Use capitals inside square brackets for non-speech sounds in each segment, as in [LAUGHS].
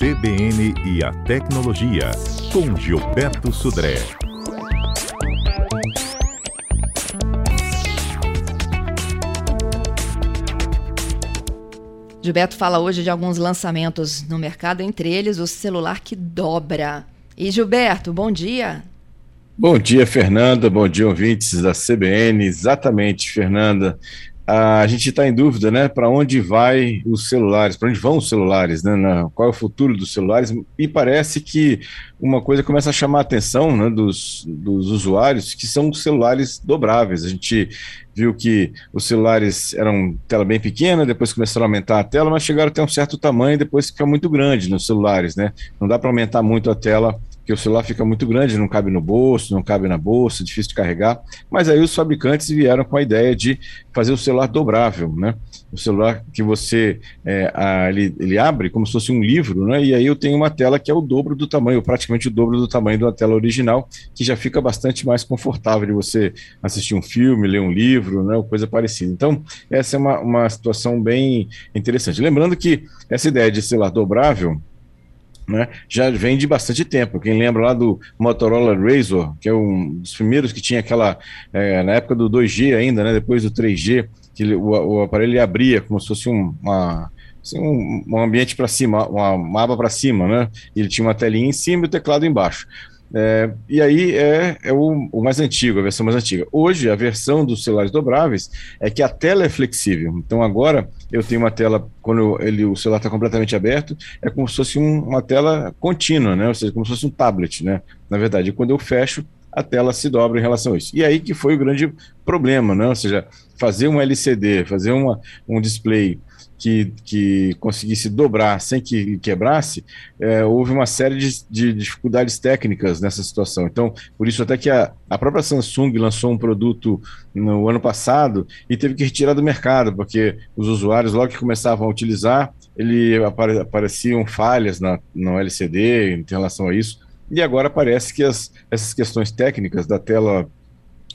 CBN e a Tecnologia, com Gilberto Sudré. Gilberto fala hoje de alguns lançamentos no mercado, entre eles o celular que dobra. E Gilberto, bom dia. Bom dia, Fernanda. Bom dia, ouvintes da CBN. Exatamente, Fernanda a gente está em dúvida, né, para onde vai os celulares, para onde vão os celulares, né, qual é o futuro dos celulares, e parece que uma coisa começa a chamar a atenção né, dos, dos usuários, que são os celulares dobráveis. A gente viu que os celulares eram tela bem pequena, depois começaram a aumentar a tela, mas chegaram até um certo tamanho, depois fica muito grande nos celulares, né, não dá para aumentar muito a tela porque o celular fica muito grande, não cabe no bolso, não cabe na bolsa, difícil de carregar. Mas aí os fabricantes vieram com a ideia de fazer o celular dobrável, né? O celular que você é, a, ele, ele, abre como se fosse um livro, né? E aí eu tenho uma tela que é o dobro do tamanho, praticamente o dobro do tamanho da tela original, que já fica bastante mais confortável de você assistir um filme, ler um livro, né? Ou coisa parecida. Então, essa é uma, uma situação bem interessante. Lembrando que essa ideia de celular dobrável né, já vem de bastante tempo. Quem lembra lá do Motorola Razr, que é um dos primeiros que tinha aquela, é, na época do 2G ainda, né, depois do 3G, que ele, o, o, aparelho abria como se fosse um, uma, assim, um, um ambiente para cima, uma, uma aba para cima, né? Ele tinha uma telinha em cima e o teclado embaixo. É, e aí é, é o, o, mais antigo, a versão mais antiga. Hoje, a versão dos celulares dobráveis é que a tela é flexível. Então, agora eu tenho uma tela, quando ele, o celular está completamente aberto, é como se fosse um, uma tela contínua, né? ou seja, como se fosse um tablet. Né? Na verdade, quando eu fecho, a tela se dobra em relação a isso. E aí que foi o grande problema, né? ou seja, fazer um LCD, fazer uma, um display que, que conseguisse dobrar sem que quebrasse, é, houve uma série de, de, dificuldades técnicas nessa situação. Então, por isso até que a, a própria Samsung lançou um produto no ano passado e teve que retirar do mercado, porque os usuários, logo que começavam a utilizar, ele apare, apareciam falhas na, no LCD em relação a isso. E agora parece que as, essas questões técnicas da tela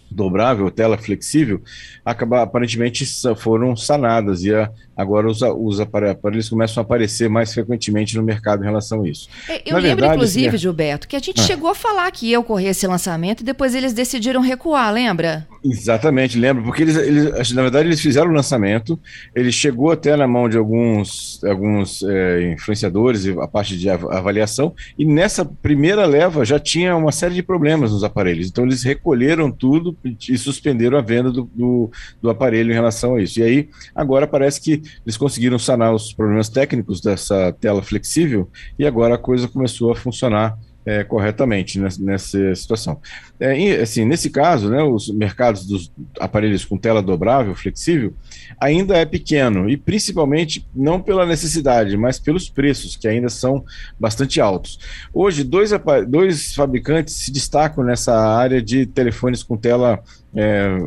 dobrável, tela flexível, acaba, aparentemente foram sanadas e a, agora os, os aparelhos começam a aparecer mais frequentemente no mercado em relação a isso. É, eu Na lembro, verdade, inclusive, assim, Gilberto, que a gente ah. chegou a falar que ia ocorrer esse lançamento e depois eles decidiram recuar, lembra? Exatamente, lembro, porque eles, eles na verdade, eles fizeram o lançamento, ele chegou até na mão de alguns, alguns é, influenciadores, a parte de avaliação, e nessa primeira leva já tinha uma série de problemas nos aparelhos, então eles recolheram tudo e suspenderam a venda do, do, do aparelho em relação a isso. E aí, agora parece que eles conseguiram sanar os problemas técnicos dessa tela flexível e agora a coisa começou a funcionar é, corretamente nessa, nessa situação. É, e, assim, nesse caso, né, os mercados dos aparelhos com tela dobrável, flexível, ainda é pequeno, e principalmente não pela necessidade, mas pelos preços, que ainda são bastante altos. Hoje, dois, dois fabricantes se destacam nessa área de telefones com tela é,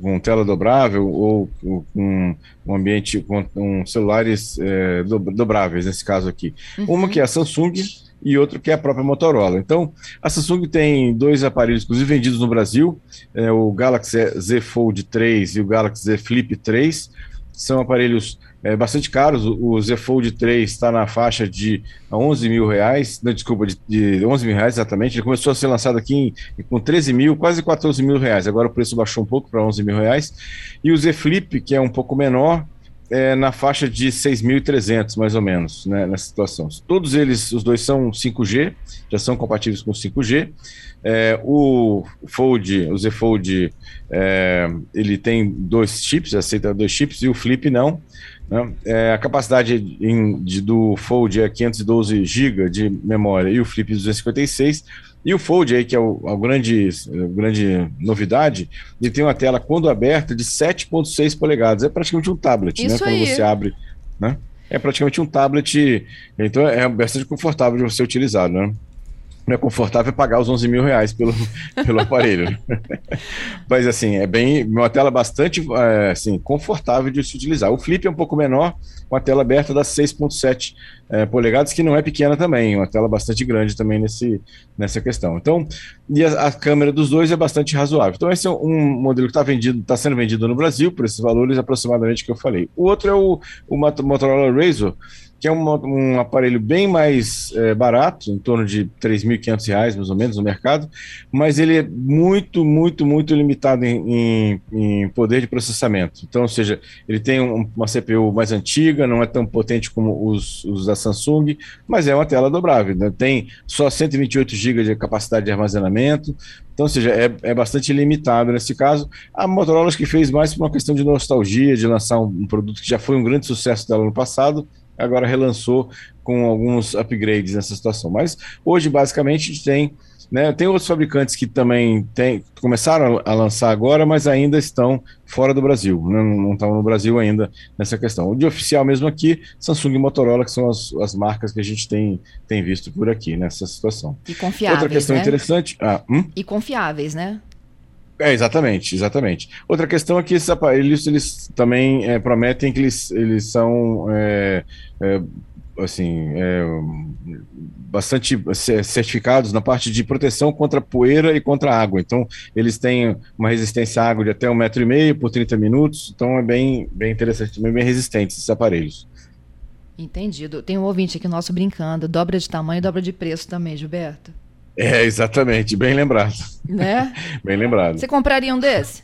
com tela dobrável ou com um ambiente com celulares é, dobráveis nesse caso aqui. Uhum. Uma que é a Samsung e outro que é a própria Motorola. Então, a Samsung tem dois aparelhos, inclusive vendidos no Brasil, é, o Galaxy Z Fold 3 e o Galaxy Z Flip 3. São aparelhos é, bastante caros. O Z Fold 3 está na faixa de 11 mil reais, não, desculpa, de, de 11 mil reais exatamente. Ele começou a ser lançado aqui em, com 13 mil, quase 14 mil reais. Agora o preço baixou um pouco para 11 mil reais. E o Z Flip, que é um pouco menor, é, na faixa de 6.300, mais ou menos, né, nessa situação. Todos eles, os dois são 5G, já são compatíveis com 5G. É, o Fold, o Z Fold, é, ele tem dois chips, aceita dois chips, e o Flip não. Né? É, a capacidade em, de, do Fold é 512 GB de memória e o Flip 256 e o Fold aí, que é o, a grande, grande novidade, ele tem uma tela, quando aberta, de 7.6 polegadas. É praticamente um tablet, né? Isso né? Quando você abre, né? É praticamente um tablet, então é bastante confortável de você utilizar, né? Não é confortável pagar os 11 mil reais pelo, [LAUGHS] pelo aparelho. [LAUGHS] Mas, assim, é bem uma tela bastante é, assim, confortável de se utilizar. O Flip é um pouco menor, com a tela aberta das 6,7 é, polegadas, que não é pequena também, uma tela bastante grande também nesse, nessa questão. Então, e a, a câmera dos dois é bastante razoável. Então, esse é um modelo que está vendido, está sendo vendido no Brasil por esses valores aproximadamente que eu falei. O outro é o, o Motorola Razr, que é um, aparelho bem mais é, barato, em torno de R$ 3.500 mais ou menos no mercado, mas ele é muito, muito, muito limitado em, em, em poder de processamento. Então, ou seja, ele tem um, uma CPU mais antiga, não é tão potente como os, os da Samsung, mas é uma tela dobrável. Né? Tem só 128 GB de capacidade de armazenamento, então, ou seja, é, é bastante limitado nesse caso. A Motorola que fez mais por uma questão de nostalgia, de lançar um, um produto que já foi um grande sucesso dela no passado, agora relançou com alguns upgrades nessa situação. Mas hoje, basicamente, a gente tem né? Tem outros fabricantes que também tem, começaram a lançar agora, mas ainda estão fora do Brasil, né? não estão no Brasil ainda nessa questão. O de oficial mesmo aqui, Samsung e Motorola, que são as, as marcas que a gente tem, tem visto por aqui nessa situação. E confiáveis, Outra questão né? interessante... Ah, hum? E confiáveis, né? É, exatamente, exatamente. Outra questão é que esses aparelhos, eles também é, prometem que eles, eles são... É, é, assim, é, bastante certificados na parte de proteção contra poeira e contra água. Então, eles têm uma resistência à água de até um metro e meio por 30 minutos. Então, é bem, bem interessante, bem, bem resistentes esses aparelhos. Entendido. Tem um ouvinte aqui nosso brincando. Dobra de tamanho e dobra de preço também, Gilberto. É, exatamente. Bem lembrado. Né? [LAUGHS] bem lembrado. Você compraria um desse?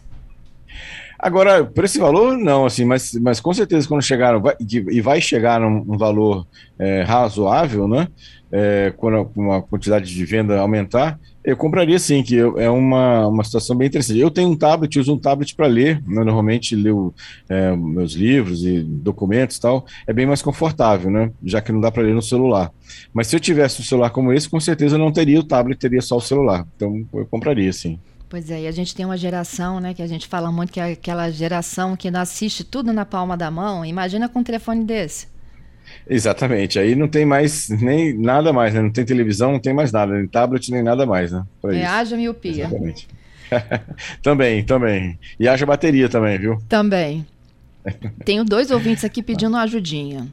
Agora, por esse valor, não, assim, mas, mas com certeza quando chegar, vai, e vai chegar num, um valor é, razoável, né? É, quando uma quantidade de venda aumentar, eu compraria sim, que eu, é uma, uma situação bem interessante. Eu tenho um tablet, uso um tablet para ler, né, normalmente leio é, meus livros e documentos e tal, é bem mais confortável, né? Já que não dá para ler no celular. Mas se eu tivesse um celular como esse, com certeza eu não teria o tablet, teria só o celular. Então eu compraria sim. Pois é, e a gente tem uma geração, né, que a gente fala muito que é aquela geração que assiste tudo na palma da mão. Imagina com um telefone desse. Exatamente, aí não tem mais nem nada mais, né? Não tem televisão, não tem mais nada, nem tablet, nem nada mais, né? Pra é, isso. haja miopia. Exatamente. [LAUGHS] também, também. E haja bateria também, viu? Também. [LAUGHS] Tenho dois ouvintes aqui pedindo ajudinha.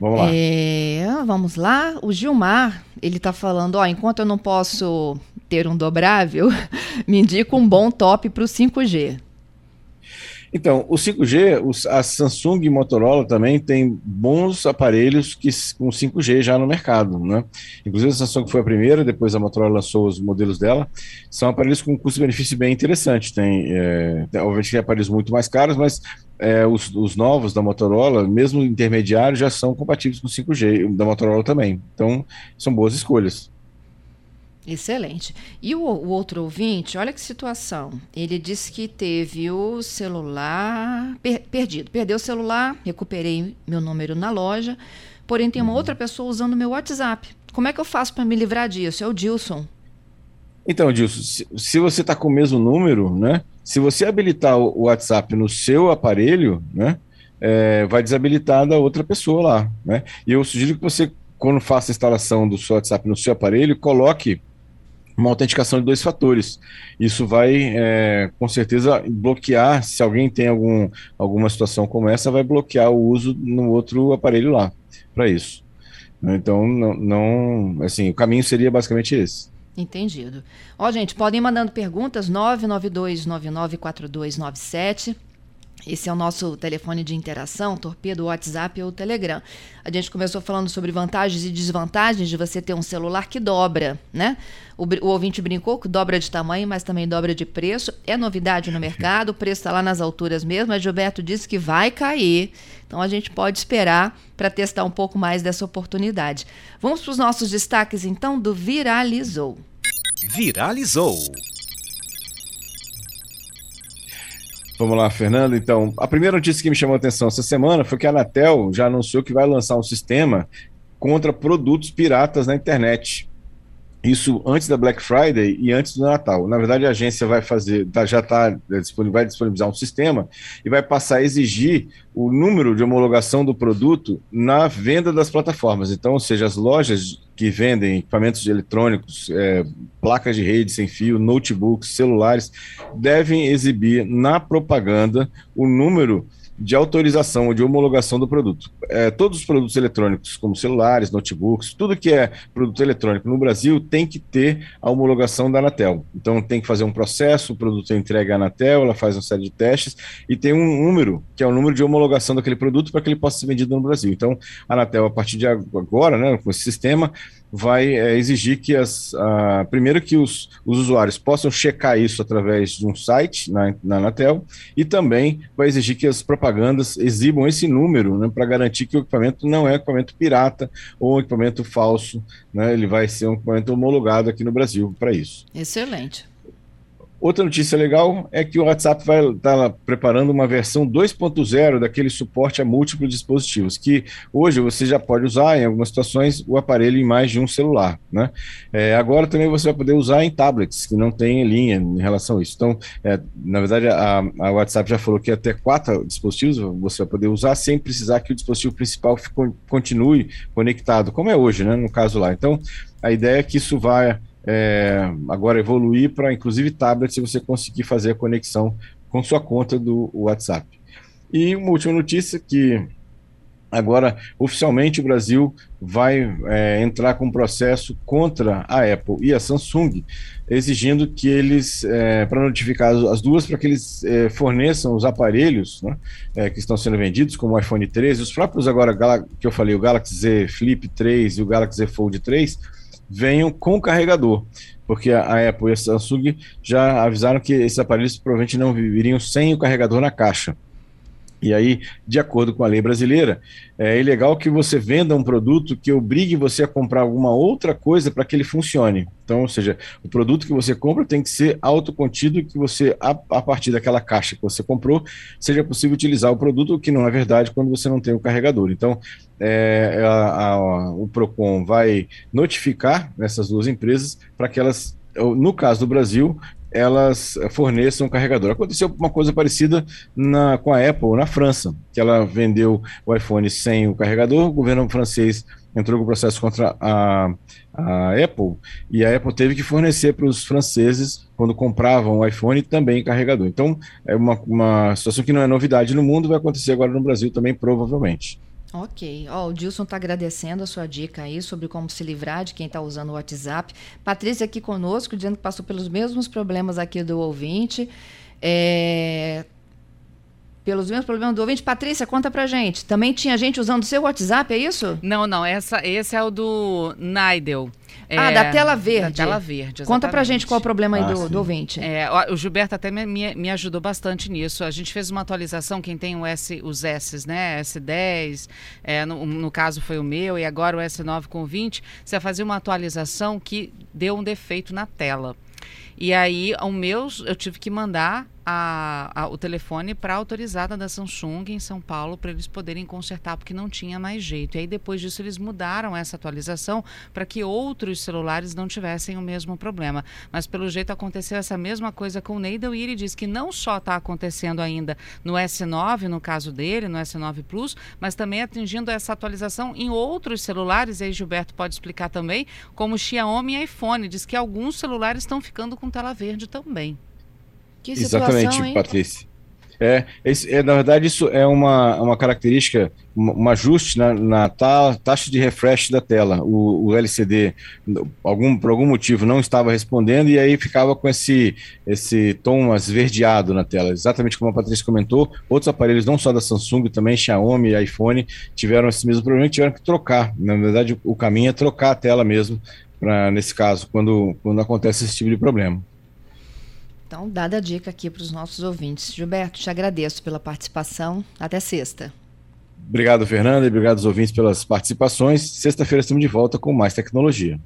Vamos lá. É, vamos lá. O Gilmar, ele está falando, ó, enquanto eu não posso ter um dobrável, [LAUGHS] me indica um bom top para o 5G. Então, o 5G, os, a Samsung e Motorola também tem bons aparelhos que, com 5G já no mercado, né? Inclusive a Samsung foi a primeira, depois a Motorola lançou os modelos dela. São aparelhos com custo-benefício bem interessante. Tem, é, obviamente, tem aparelhos muito mais caros, mas é, os, os, novos da Motorola, mesmo intermediários, já são compatíveis com 5G, da Motorola também. Então, são boas escolhas. Excelente. E o, o, outro ouvinte, olha que situação. Ele disse que teve o celular per, perdido. Perdeu o celular, recuperei meu número na loja, porém tem uma outra pessoa usando meu WhatsApp. Como é que eu faço para me livrar disso? É o Dilson. Então, Dilson, se, se você está com o mesmo número, né? Se você habilitar o WhatsApp no seu aparelho, né? É, vai desabilitar da outra pessoa lá, né? E eu sugiro que você, quando faça a instalação do seu WhatsApp no seu aparelho, coloque uma autenticação de dois fatores. Isso vai, é, com certeza, bloquear, se alguém tem algum, alguma situação como essa, vai bloquear o uso no outro aparelho lá, para isso. Então, não, não, assim, o caminho seria basicamente esse. Entendido. Ó, gente, podem ir mandando perguntas, 992994297. Esse é o nosso telefone de interação, torpedo, WhatsApp ou Telegram. A gente começou falando sobre vantagens e desvantagens de você ter um celular que dobra, né? O, o ouvinte brincou que dobra de tamanho, mas também dobra de preço. É novidade no mercado, o preço está lá nas alturas mesmo. A Gilberto disse que vai cair. Então a gente pode esperar para testar um pouco mais dessa oportunidade. Vamos para os nossos destaques então do Viralizou. Viralizou. Vamos lá, Fernando. Então, a primeira notícia que me chamou a atenção essa semana foi que a Anatel já anunciou que vai lançar um sistema contra produtos piratas na internet. Isso antes da Black Friday e antes do Natal. Na verdade, a agência vai fazer, tá, já está vai disponibilizar um sistema e vai passar a exigir o número de homologação do produto na venda das plataformas. Então, ou seja, as lojas que vendem equipamentos eletrônicos, é, placas de rede sem fio, notebooks, celulares, devem exibir na propaganda o número de autorização ou de homologação do produto. É, todos os produtos eletrônicos, como celulares, notebooks, tudo que é produto eletrônico no Brasil tem que ter a homologação da Anatel. Então tem que fazer um processo, o produto é entregue à Anatel, ela faz uma série de testes e tem um número, que é o número de homologação daquele produto para que ele possa ser vendido no Brasil. Então a Anatel, a partir de agora, né, com esse sistema, vai é, exigir que as a, primeiro que os, os usuários possam checar isso através de um site na, na Anatel e também vai exigir que as propagandas exibam esse número né, para garantir que o equipamento não é equipamento pirata ou equipamento falso, né, ele vai ser um equipamento homologado aqui no Brasil para isso. Excelente. Outra notícia legal é que o WhatsApp vai estar tá preparando uma versão 2.0 daquele suporte a múltiplos dispositivos, que hoje você já pode usar em algumas situações o aparelho em mais de um celular. Né? É, agora também você vai poder usar em tablets, que não tem linha em relação a isso. Então, é, na verdade, a, a, WhatsApp já falou que até quatro dispositivos você vai poder usar sem precisar que o dispositivo principal continue conectado, como é hoje, né, no caso lá. Então, a ideia é que isso vai é, agora evoluir para inclusive tablet se você conseguir fazer a conexão com sua conta do WhatsApp. E uma última notícia que agora oficialmente o Brasil vai é, entrar com um processo contra a Apple e a Samsung, exigindo que eles, é, para notificar as duas, para que eles é, forneçam os aparelhos né, é, que estão sendo vendidos, como o iPhone 13, os próprios agora que eu falei, o Galaxy Z Flip 3 e o Galaxy Z Fold 3, venham com carregador, porque a Apple e a Samsung já avisaram que esses aparelhos provavelmente não viriam sem o carregador na caixa. E aí, de acordo com a lei brasileira, é ilegal que você venda um produto que obrigue você a comprar alguma outra coisa para que ele funcione. Então, ou seja, o produto que você compra tem que ser autocontido e que você, a, a, partir daquela caixa que você comprou, seja possível utilizar o produto, o que não é verdade quando você não tem o carregador. Então, é, a, a, o PROCON vai notificar essas duas empresas para que elas no caso do Brasil, elas forneçam um carregador. Aconteceu uma coisa parecida na, com a Apple na França, que ela vendeu o iPhone sem o carregador, o governo francês entrou com processo contra a, a Apple e a Apple teve que fornecer para os franceses, quando compravam o iPhone, também carregador. Então, é uma, uma situação que não é novidade no mundo, vai acontecer agora no Brasil também, provavelmente. Ok. Oh, o Dilson está agradecendo a sua dica aí sobre como se livrar de quem está usando o WhatsApp. Patrícia aqui conosco, dizendo que passou pelos mesmos problemas aqui do ouvinte. É... Pelos mesmos problemas do ouvinte. Patrícia, conta pra gente. Também tinha gente usando o seu WhatsApp, é isso? Não, não. Essa, esse é o do Naidel. Ah, é, da tela verde. Da tela verde, exatamente. Conta pra gente qual é o problema aí ah, do, do, ouvinte. É, o Gilberto até me, me, me, ajudou bastante nisso. A gente fez uma atualização, quem tem o S, os S, né? S10, é, no, no, caso foi o meu, e agora o S9 com 20, você fazer uma atualização que deu um defeito na tela. E aí, o meu, eu tive que mandar a, a, o telefone para a autorizada da Samsung em São Paulo para eles poderem consertar, porque não tinha mais jeito. E aí, depois disso, eles mudaram essa atualização para que outros celulares não tivessem o mesmo problema. Mas, pelo jeito, aconteceu essa mesma coisa com o Neidel e ele diz que não só está acontecendo ainda no S9, no caso dele, no S9 Plus, mas também atingindo essa atualização em outros celulares. E aí, Gilberto pode explicar também, como Xiaomi e iPhone. Diz que alguns celulares estão ficando com tela verde também. Que situação, Exatamente, hein? Patrícia. É, esse, é, na verdade, isso é uma, uma característica, um, um ajuste na, na ta, taxa de refresh da tela. O, o, LCD, algum, por algum motivo, não estava respondendo e aí ficava com esse, esse tom esverdeado na tela. Exatamente como a Patrícia comentou, outros aparelhos, não só da Samsung, também Xiaomi e iPhone, tiveram esse mesmo problema e tiveram que trocar. Na verdade, o caminho é trocar a tela mesmo, pra, nesse caso, quando, quando acontece esse tipo de problema. Então, dada a dica aqui para os nossos ouvintes. Gilberto, te agradeço pela participação. Até sexta. Obrigado, Fernanda, e obrigado aos ouvintes pelas participações. Sexta-feira estamos de volta com mais tecnologia.